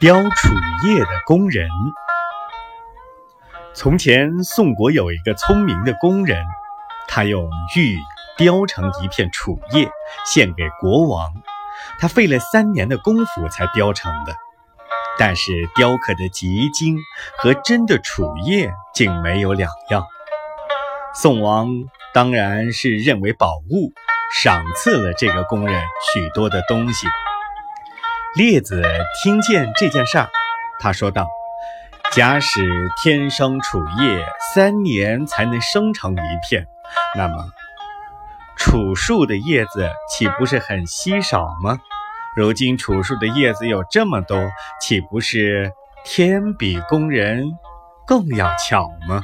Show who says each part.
Speaker 1: 雕楚叶的工人。从前，宋国有一个聪明的工人，他用玉雕成一片楚叶，献给国王。他费了三年的功夫才雕成的，但是雕刻的极精，和真的楚叶竟没有两样。宋王当然是认为宝物，赏赐了这个工人许多的东西。列子听见这件事儿，他说道：“假使天生楚叶三年才能生成一片，那么楚树的叶子岂不是很稀少吗？如今楚树的叶子有这么多，岂不是天比工人更要巧吗？”